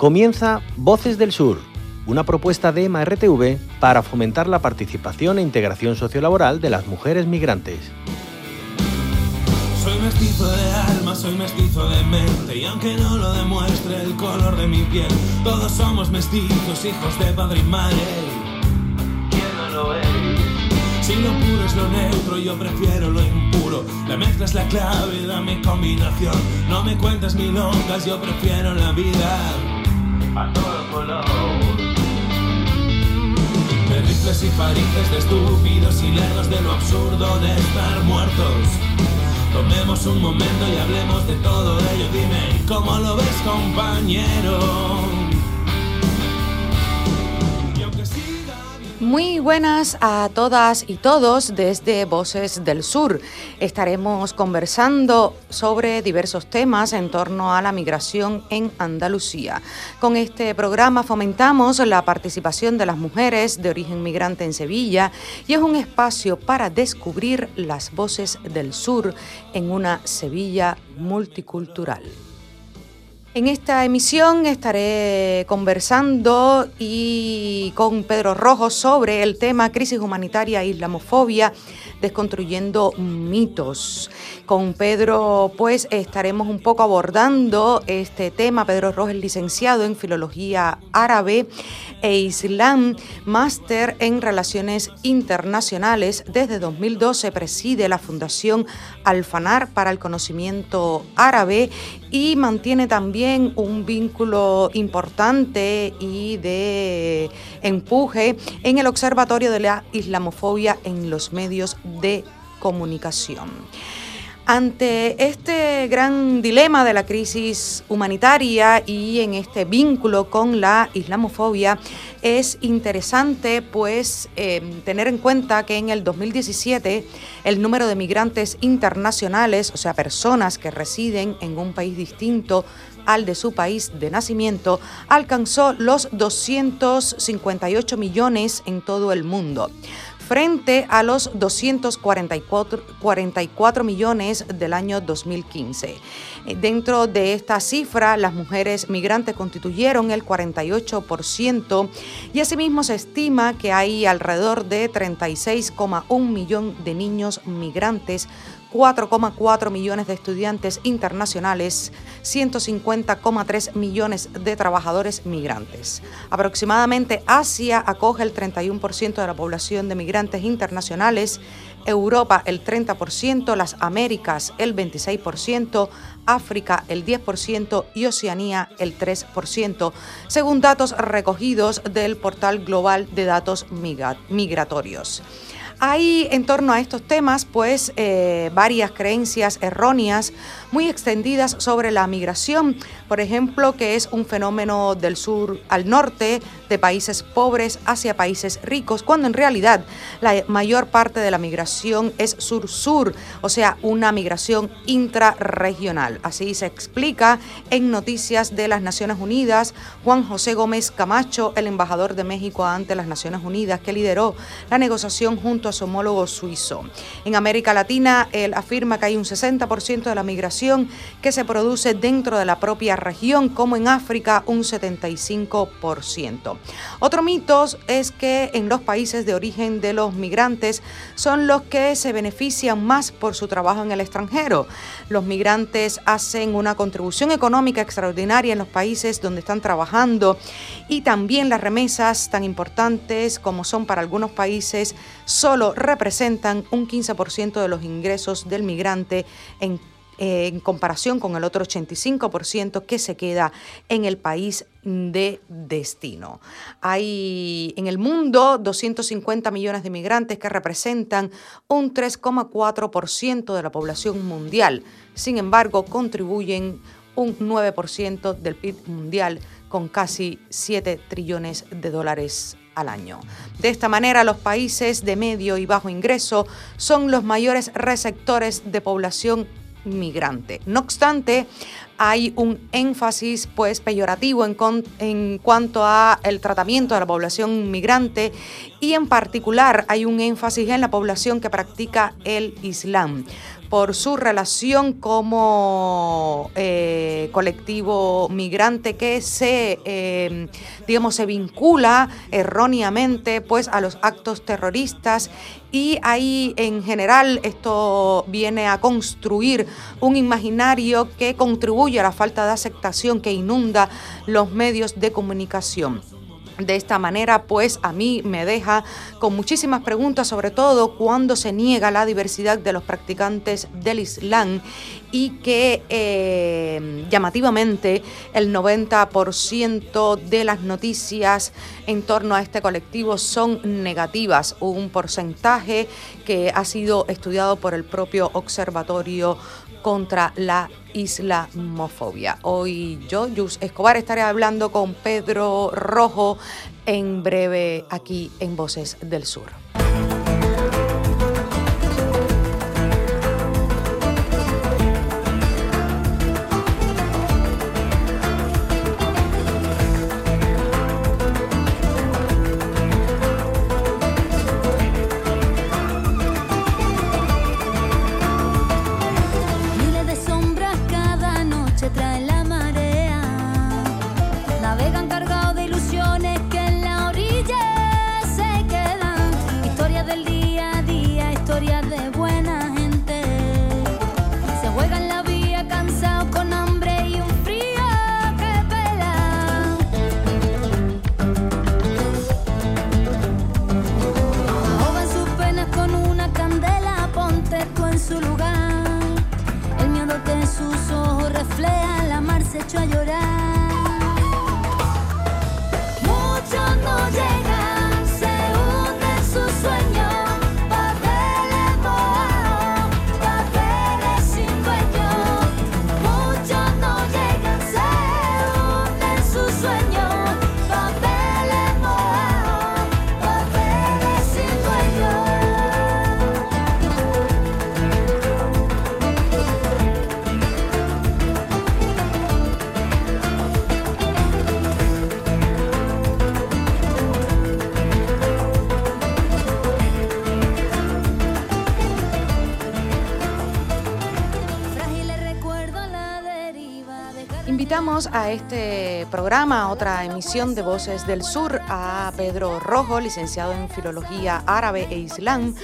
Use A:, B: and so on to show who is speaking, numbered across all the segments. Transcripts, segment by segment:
A: Comienza Voces del Sur, una propuesta de EMA-RTV para fomentar la participación e integración sociolaboral de las mujeres migrantes.
B: Soy mestizo de alma, soy mestizo de mente y aunque no lo demuestre el color de mi piel, todos somos mestizos, hijos de padre y madre. ¿Quién no lo es? Si lo puro es lo neutro, yo prefiero lo impuro. La mezcla es la clave, dame combinación. No me cuentes milongas, yo prefiero la vida. De rifles y farices, de estúpidos y lerdos, de lo absurdo de estar muertos. Tomemos un momento y hablemos de todo ello. Dime, ¿cómo lo ves, compañero?
C: Muy buenas a todas y todos desde Voces del Sur. Estaremos conversando sobre diversos temas en torno a la migración en Andalucía. Con este programa fomentamos la participación de las mujeres de origen migrante en Sevilla y es un espacio para descubrir las voces del sur en una Sevilla multicultural. En esta emisión estaré conversando y con Pedro Rojo sobre el tema crisis humanitaria e islamofobia, desconstruyendo mitos. Con Pedro pues estaremos un poco abordando este tema. Pedro Rojo es licenciado en Filología Árabe e Islam, máster en Relaciones Internacionales. Desde 2012 preside la Fundación Alfanar para el Conocimiento Árabe y mantiene también un vínculo importante y de empuje en el Observatorio de la Islamofobia en los medios de comunicación. Ante este gran dilema de la crisis humanitaria y en este vínculo con la islamofobia, es interesante pues em, tener en cuenta que en el 2017 el número de migrantes internacionales, o sea, personas que residen en un país distinto al de su país de nacimiento, alcanzó los 258 millones en todo el mundo frente a los 244 millones del año 2015. Eh, dentro de esta cifra, las mujeres migrantes constituyeron el 48% y asimismo se estima que hay alrededor de 36,1 millón de niños migrantes 4,4 millones de estudiantes internacionales, 150,3 millones de trabajadores migrantes. Aproximadamente Asia acoge el 31% de la población de migrantes internacionales, Europa el 30%, las Américas el 26%, África el 10% y Oceanía el 3%, según datos recogidos del portal global de datos migratorios. Hay en torno a estos temas, pues, eh, varias creencias erróneas muy extendidas sobre la migración, por ejemplo, que es un fenómeno del sur al norte, de países pobres hacia países ricos, cuando en realidad la mayor parte de la migración es sur-sur, o sea, una migración intrarregional. Así se explica en Noticias de las Naciones Unidas Juan José Gómez Camacho, el embajador de México ante las Naciones Unidas, que lideró la negociación junto a su homólogo suizo. En América Latina, él afirma que hay un 60% de la migración que se produce dentro de la propia región, como en África un 75%. Otro mito es que en los países de origen de los migrantes son los que se benefician más por su trabajo en el extranjero. Los migrantes hacen una contribución económica extraordinaria en los países donde están trabajando y también las remesas tan importantes como son para algunos países solo representan un 15% de los ingresos del migrante en en comparación con el otro 85% que se queda en el país de destino. Hay en el mundo 250 millones de migrantes que representan un 3,4% de la población mundial. Sin embargo, contribuyen un 9% del PIB mundial con casi 7 trillones de dólares al año. De esta manera, los países de medio y bajo ingreso son los mayores receptores de población migrante. No obstante, hay un énfasis pues peyorativo en, en cuanto a el tratamiento de la población migrante y en particular hay un énfasis en la población que practica el Islam por su relación como eh, colectivo migrante que se, eh, digamos, se vincula erróneamente pues, a los actos terroristas. Y ahí en general esto viene a construir un imaginario que contribuye a la falta de aceptación que inunda los medios de comunicación. De esta manera, pues a mí me deja con muchísimas preguntas, sobre todo cuando se niega la diversidad de los practicantes del Islam y que eh, llamativamente el 90% de las noticias en torno a este colectivo son negativas, un porcentaje que ha sido estudiado por el propio Observatorio contra la islamofobia. Hoy yo, Yus Escobar, estaré hablando con Pedro Rojo en breve aquí en Voces del Sur. A este programa, otra emisión de Voces del Sur, a Pedro Rojo, licenciado en Filología Árabe e Islam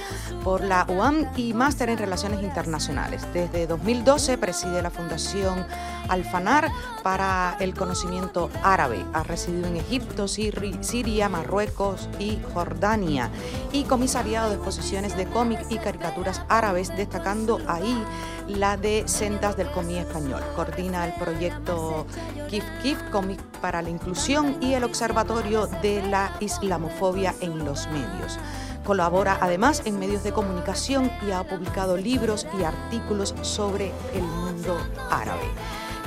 C: por la UAM y máster en Relaciones Internacionales. Desde 2012 preside la Fundación Alfanar para el conocimiento árabe. Ha residido en Egipto, Siria, Marruecos y Jordania y comisariado de exposiciones de cómic y caricaturas árabes, destacando ahí la de Sendas del Comí Español. Coordina el proyecto Kif Kif, Cómic para la Inclusión y el Observatorio de la Islamofobia en los Medios. Colabora además en medios de comunicación y ha publicado libros y artículos sobre el mundo árabe.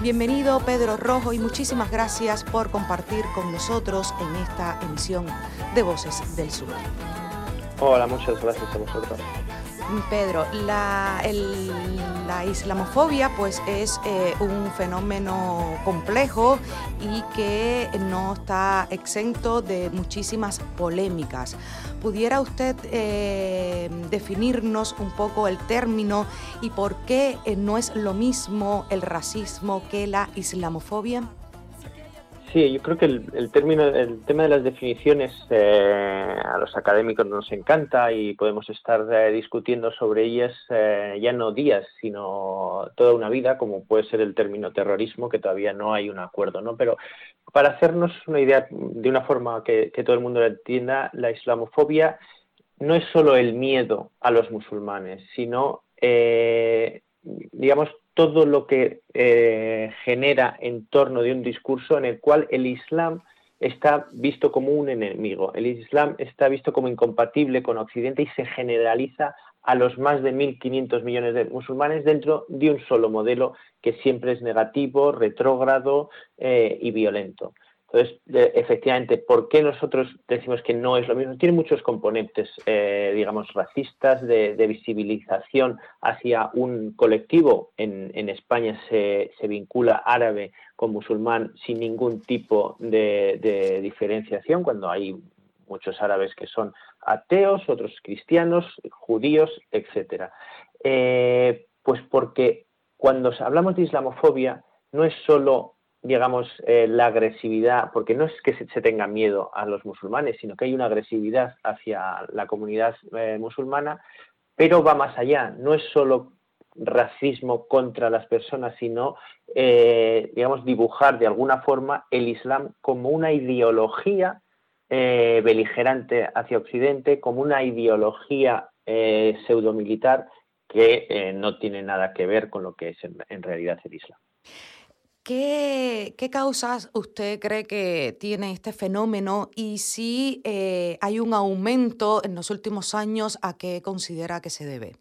C: Bienvenido Pedro Rojo y muchísimas gracias por compartir con nosotros en esta emisión de Voces del Sur.
D: Hola, muchas gracias a vosotros.
C: Pedro, la, islamofobia pues es eh, un fenómeno complejo y que no está exento de muchísimas polémicas. ¿Pudiera usted eh, definirnos un poco el término y por qué eh, no es lo mismo el racismo que la islamofobia?
D: Sí, yo creo que el, término, el tema de las definiciones eh, a los académicos nos encanta y podemos estar eh, discutiendo sobre ellas eh, ya no días, sino toda una vida, como puede ser el término terrorismo, que todavía no hay un acuerdo, ¿no? Pero para hacernos una idea de una forma que, todo el mundo lo entienda, la islamofobia no es solo el miedo a los musulmanes, sino digamos, todo lo que eh, genera en torno de un discurso en el cual el Islam está visto como un enemigo. El Islam está visto como incompatible con Occidente y se generaliza a los más de 1.500 millones de musulmanes dentro de un solo modelo que siempre es negativo, retrógrado eh, y violento. Entonces, efectivamente, ¿por qué nosotros decimos que no es lo mismo? Tiene muchos componentes, eh, digamos, racistas, de, visibilización hacia un colectivo. En, España se, vincula árabe con musulmán sin ningún tipo de, diferenciación, cuando hay muchos árabes que son ateos, otros cristianos, judíos, etcétera. Eh, pues porque cuando hablamos de islamofobia no es solo digamos, eh, la agresividad, porque no es que se, tenga miedo a los musulmanes, sino que hay una agresividad hacia la comunidad eh, musulmana, pero va más allá, no es solo racismo contra las personas, sino, eh, digamos, dibujar de alguna forma el Islam como una ideología beligerante hacia Occidente, como una ideología pseudomilitar que no tiene nada que ver con lo que es en realidad el Islam.
C: ¿Qué, causas usted cree que tiene este fenómeno y si eh, hay un aumento en los últimos años, a qué considera que se debe?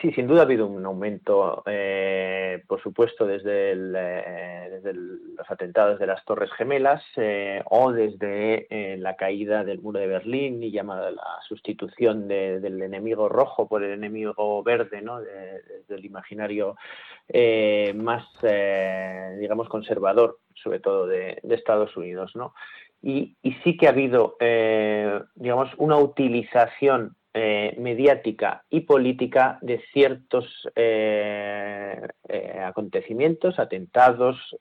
D: Sí, sin duda ha habido un aumento, eh, por supuesto, desde, eh, los atentados de las Torres Gemelas eh, o desde la caída del muro de Berlín y llamada la sustitución del enemigo rojo por el enemigo verde, ¿no? del imaginario más, digamos, conservador, sobre todo de, Estados Unidos. ¿no? Y, y, sí que ha habido, digamos, una utilización eh, mediática y política de ciertos eh, eh, acontecimientos, atentados,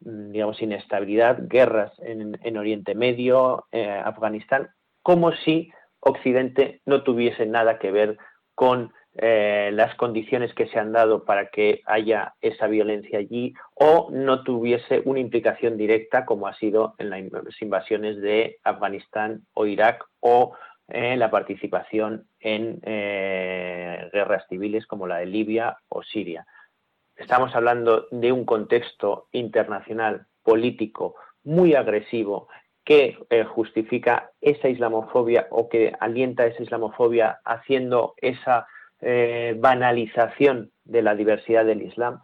D: digamos, inestabilidad, guerras en, Oriente Medio, Afganistán, como si Occidente no tuviese nada que ver con las condiciones que se han dado para que haya esa violencia allí o no tuviese una implicación directa como ha sido en las invasiones de Afganistán o Irak o la participación en eh, guerras civiles como la de Libia o Siria. Estamos hablando de un contexto internacional político muy agresivo que eh, justifica esa islamofobia o que alienta esa islamofobia haciendo esa eh, banalización de la diversidad del Islam,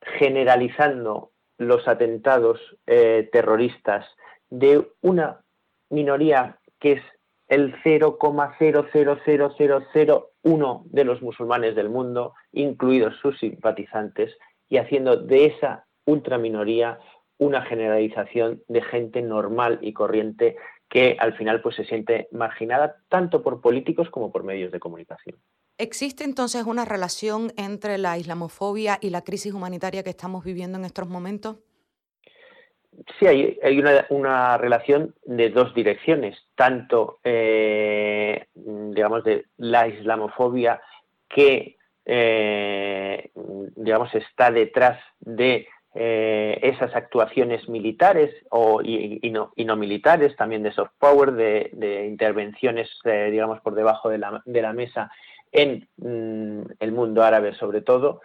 D: generalizando los atentados terroristas de una minoría que es el 0,00001 de los musulmanes del mundo, incluidos sus simpatizantes, y haciendo de esa ultraminoría una generalización de gente normal y corriente que al final pues se siente marginada tanto por políticos como por medios de comunicación.
C: ¿Existe entonces una relación entre la islamofobia y la crisis humanitaria que estamos viviendo en estos momentos?
D: Sí hay, una, relación de dos direcciones, tanto, eh, digamos, de la islamofobia que, eh, digamos, está detrás de eh, esas actuaciones militares o, y, no, militares, también de soft power, de, intervenciones, digamos, por debajo de la, mesa en mm, el mundo árabe sobre todo,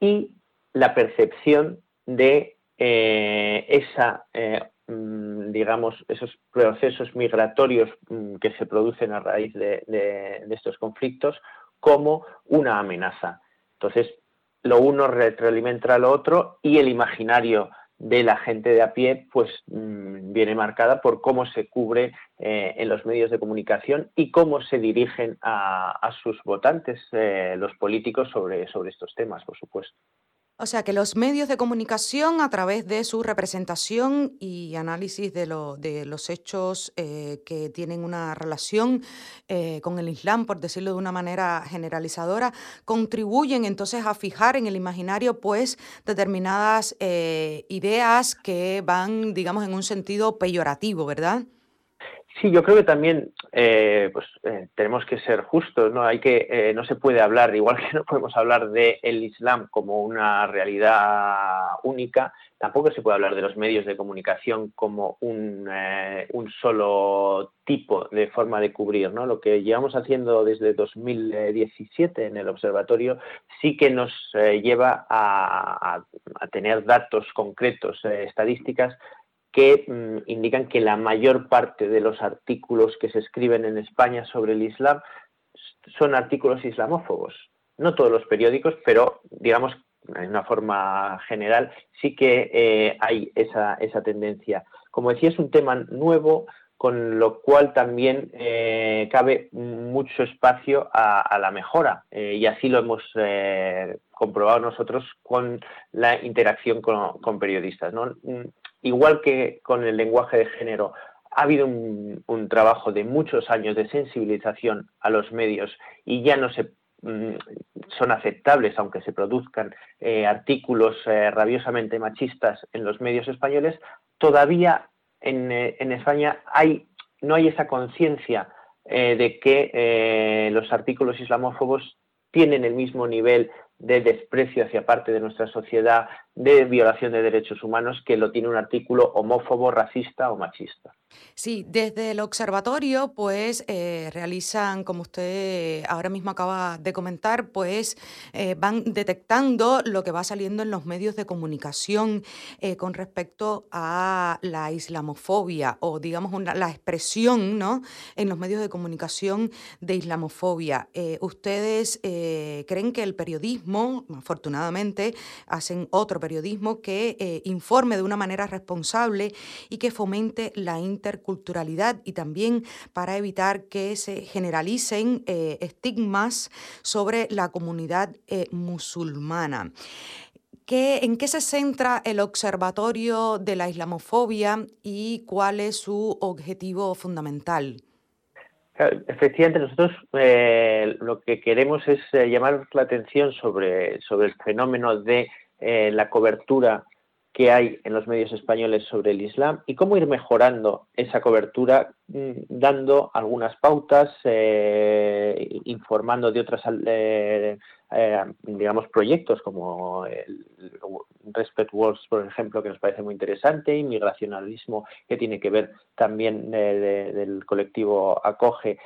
D: y la percepción de eh, esa, eh, mm, digamos, esos procesos migratorios mm, que se producen a raíz de, estos conflictos como una amenaza. Entonces, lo uno retroalimenta a lo otro y el imaginario de la gente de a pie, pues mm, viene marcada por cómo se cubre eh, en los medios de comunicación y cómo se dirigen a, sus votantes los políticos sobre, sobre estos temas, por supuesto.
C: O sea que los medios de comunicación, a través de su representación y análisis de, los hechos eh, que tienen una relación eh, con el Islam, por decirlo de una manera generalizadora, contribuyen entonces a fijar en el imaginario pues determinadas eh, ideas que van, digamos, en un sentido peyorativo, ¿verdad?
D: Sí, yo creo que también eh, pues, eh, tenemos que ser justos, ¿no? Hay que, eh, no se puede hablar, igual que no podemos hablar del el Islam como una realidad única, tampoco se puede hablar de los medios de comunicación como un, un solo tipo de forma de cubrir, ¿no? Lo que llevamos haciendo desde 2017 en el observatorio sí que nos lleva a, a, tener datos concretos, estadísticas que mm, indican que la mayor parte de los artículos que se escriben en España sobre el Islam son artículos islamófobos. No todos los periódicos, pero digamos en una forma general, sí que hay esa, esa tendencia. Como decía, es un tema nuevo, con lo cual también eh, cabe mucho espacio a, la mejora eh, y así lo hemos eh, comprobado nosotros con la interacción con, periodistas. Igual que con el lenguaje de género, ha habido un, trabajo de muchos años de sensibilización a los medios y ya no se mm, son aceptables, aunque se produzcan artículos rabiosamente machistas en los medios españoles, todavía eh, en, España hay, no hay esa conciencia eh, de que eh, los artículos islamófobos tienen el mismo nivel de desprecio hacia parte de nuestra sociedad, de violación de derechos humanos, que lo tiene un artículo homófobo, racista o machista.
C: Sí, desde el observatorio, pues eh, realizan, como usted ahora mismo acaba de comentar, pues eh, van detectando lo que va saliendo en los medios de comunicación eh, con respecto a la islamofobia o, digamos, la expresión, ¿no? En los medios de comunicación de islamofobia. ¿Ustedes creen que el periodismo, afortunadamente, hacen otro periodismo que informe de una manera responsable y que fomente la interculturalidad y también para evitar que se generalicen eh, estigmas sobre la comunidad eh, musulmana. ¿Qué, ¿En qué se centra el Observatorio de la Islamofobia y cuál es su objetivo fundamental?
D: Efectivamente, nosotros eh, lo que queremos es llamar la atención sobre, sobre el fenómeno de la cobertura que hay en los medios españoles sobre el Islam y cómo ir mejorando esa cobertura mm, dando algunas pautas, eh, informando de otras, eh, eh, proyectos como el Respect Wars, por ejemplo, que nos parece muy interesante, inmigracionalismo, que tiene que ver también del colectivo Acoge,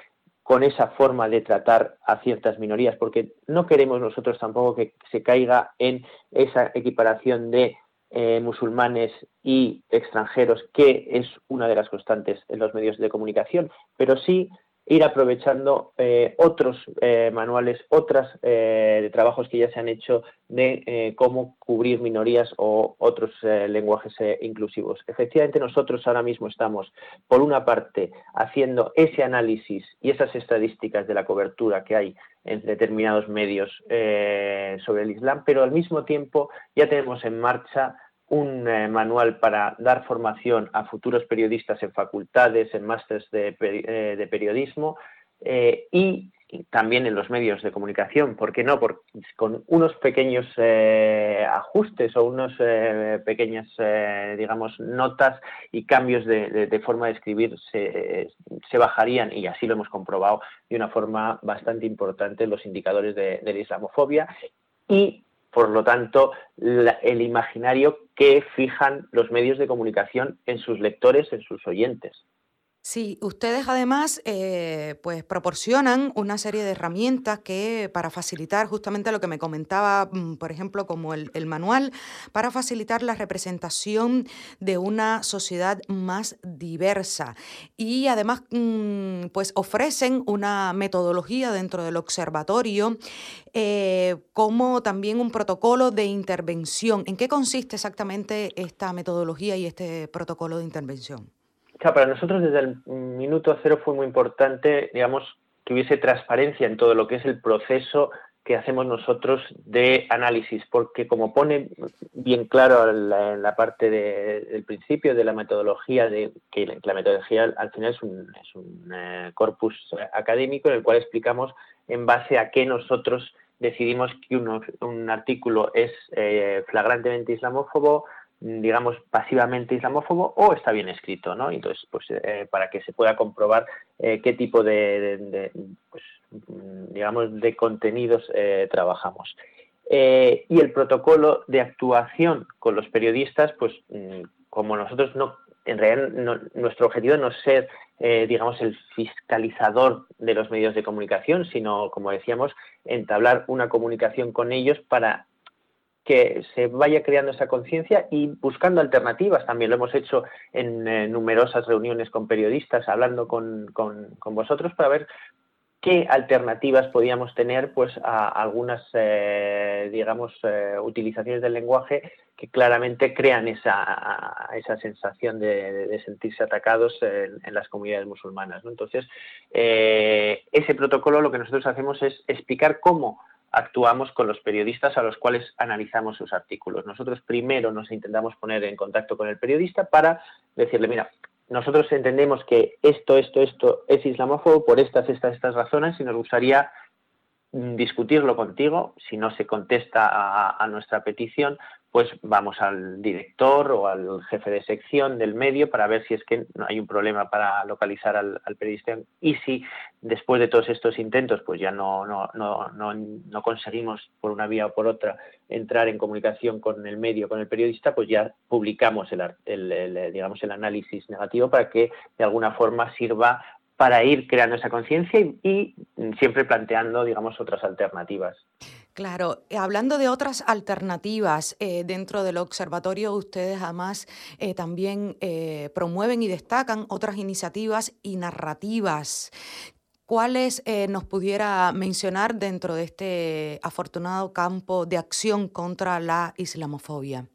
D: con esa forma de tratar a ciertas minorías, porque no queremos nosotros tampoco que se caiga en esa equiparación de eh, musulmanes y extranjeros, que es una de las constantes en los medios de comunicación, pero sí ir aprovechando eh, otros eh, manuales, otros trabajos que ya se han hecho de cómo cubrir minorías o otros lenguajes inclusivos. Efectivamente, nosotros ahora mismo estamos, por una parte, haciendo ese análisis y esas estadísticas de la cobertura que hay en determinados medios sobre el Islam, pero al mismo tiempo ya tenemos en marcha un eh, manual para dar formación a futuros periodistas en facultades, en másteres de, eh, periodismo eh, y también en los medios de comunicación, ¿por qué no? con unos pequeños ajustes o unas pequeñas, digamos, notas y cambios de, forma de escribir se, bajarían, y así lo hemos comprobado de una forma bastante importante, los indicadores de la islamofobia y por lo tanto, el imaginario que fijan los medios de comunicación en sus lectores, en sus oyentes.
C: Sí, ustedes además eh, pues proporcionan una serie de herramientas que para facilitar justamente lo que me comentaba, mm, por ejemplo, como el, manual, para facilitar la representación de una sociedad más diversa. Y además mm, pues ofrecen una metodología dentro del observatorio eh, como también un protocolo de intervención. ¿En qué consiste exactamente esta metodología y este protocolo de intervención?
D: Para nosotros desde el minuto cero fue muy importante, digamos, que hubiese transparencia en todo lo que es el proceso que hacemos nosotros de análisis, porque como pone bien claro en la, parte del principio de la metodología, de que la metodología al final es un, es un eh, corpus académico en el cual explicamos en base a qué nosotros decidimos que un artículo es eh, flagrantemente islamófobo, digamos, pasivamente islamófobo o está bien escrito, ¿no? Entonces, pues eh, para que se pueda comprobar eh, qué tipo de, pues, digamos, de contenidos eh, trabajamos. y el protocolo de actuación con los periodistas, pues mm, como nosotros no, en realidad nuestro objetivo no es ser, digamos, el fiscalizador de los medios de comunicación, sino, como decíamos, entablar una comunicación con ellos para que se vaya creando esa conciencia y buscando alternativas. También lo hemos hecho en eh, numerosas reuniones con periodistas, hablando con, vosotros para ver qué alternativas podíamos tener pues a algunas eh, digamos eh, utilizaciones del lenguaje que claramente crean esa, esa sensación de, sentirse atacados en, las comunidades musulmanas entonces eh, ese protocolo lo que nosotros hacemos es explicar cómo actuamos con los periodistas a los cuales analizamos sus artículos. Nosotros primero nos intentamos poner en contacto con el periodista para decirle, mira, nosotros entendemos que esto, esto, esto es islamófobo por estas, estas, estas razones y nos gustaría discutirlo contigo. Si no se contesta a, nuestra petición, pues vamos al director o al jefe de sección del medio para ver si es que hay un problema para localizar al, periodista y si después de todos estos intentos pues ya no, no, no, no, conseguimos por una vía o por otra entrar en comunicación con el medio, con el periodista, pues ya publicamos el, el digamos, el análisis negativo para que de alguna forma sirva para ir creando esa conciencia y, siempre planteando, digamos, otras alternativas.
C: Claro, eh, hablando de otras alternativas eh, dentro del observatorio, ustedes además eh, también promueven y destacan otras iniciativas y narrativas. ¿Cuáles nos pudiera mencionar dentro de este afortunado campo de acción contra la islamofobia?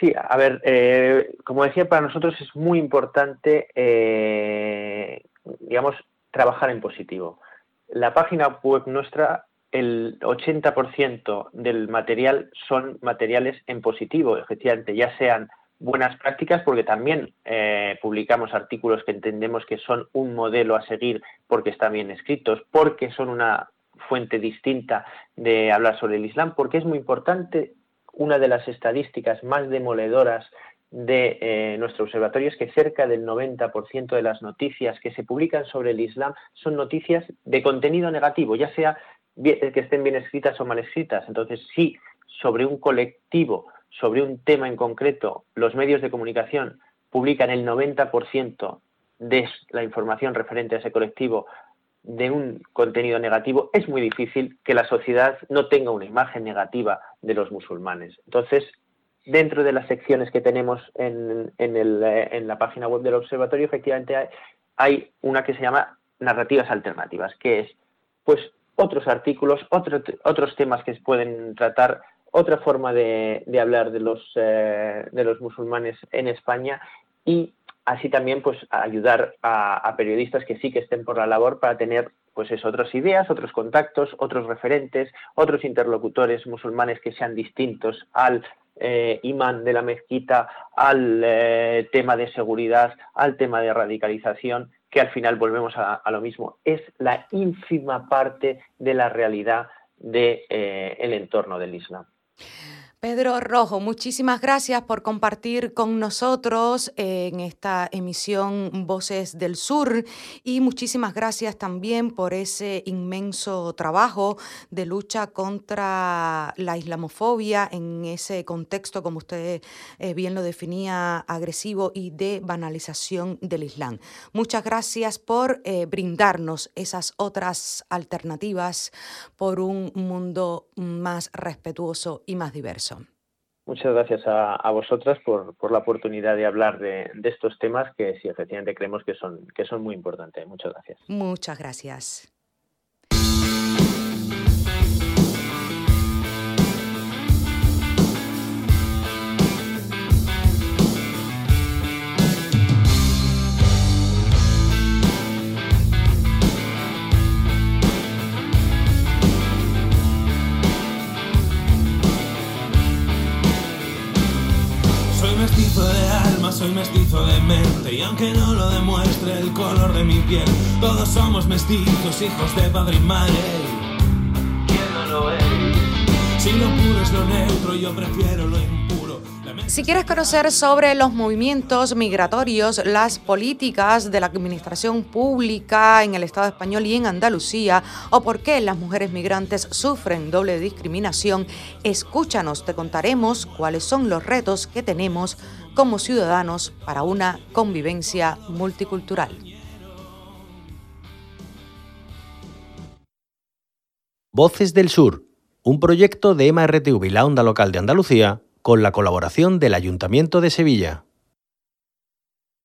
D: Sí, a ver, eh, como decía, para nosotros es muy importante, eh, digamos, trabajar en positivo. La página web nuestra, el 80% del material son materiales en positivo, efectivamente, ya sean buenas prácticas, porque también eh, publicamos artículos que entendemos que son un modelo a seguir porque están bien escritos, porque son una fuente distinta de hablar sobre el Islam, porque es muy importante una de las estadísticas más demoledoras de eh, nuestro observatorio es que cerca del 90% de las noticias que se publican sobre el Islam son noticias de contenido negativo, ya sea que estén bien escritas o mal escritas. Entonces, si sobre un colectivo, sobre un tema en concreto, los medios de comunicación publican el 90% de la información referente a ese colectivo de un contenido negativo, es muy difícil que la sociedad no tenga una imagen negativa de los musulmanes. Entonces, dentro de las secciones que tenemos en, en, la página web del observatorio, efectivamente hay, una que se llama narrativas alternativas, que es pues otros artículos, otros temas que se pueden tratar, otra forma de, hablar de los, eh, de los musulmanes en España y así también pues ayudar a, periodistas que sí que estén por la labor para tener pues otras ideas, otros contactos, otros referentes, otros interlocutores musulmanes que sean distintos al eh, imán de la mezquita, al eh, tema de seguridad, al tema de radicalización, que al final volvemos a, lo mismo. Es la ínfima parte de la realidad del de, eh, entorno del Islam.
C: Pedro Rojo, muchísimas gracias por compartir con nosotros en esta emisión Voces del Sur y muchísimas gracias también por ese inmenso trabajo de lucha contra la islamofobia en ese contexto, como usted eh, bien lo definía, agresivo y de banalización del Islam. Muchas gracias por eh, brindarnos esas otras alternativas por un mundo más respetuoso y más diverso.
D: Muchas gracias a, vosotras por, la oportunidad de hablar de, de, estos temas que sí, efectivamente creemos que son, que son muy importantes. Muchas gracias.
C: Muchas gracias.
B: Soy mestizo de mente y aunque no lo demuestre el color de mi piel, todos somos mestizos, hijos de padre y madre. ¿Quién no lo es? Si lo puro es lo neutro, yo prefiero lo impuro.
C: Si quieres conocer sobre los movimientos migratorios, las políticas de la administración pública en el Estado español y en Andalucía, o por qué las mujeres migrantes sufren doble discriminación, escúchanos, te contaremos cuáles son los retos que tenemos como ciudadanos para una convivencia multicultural.
A: Voces del Sur, un proyecto de MRTV la Onda Local de Andalucía con la colaboración del Ayuntamiento de Sevilla.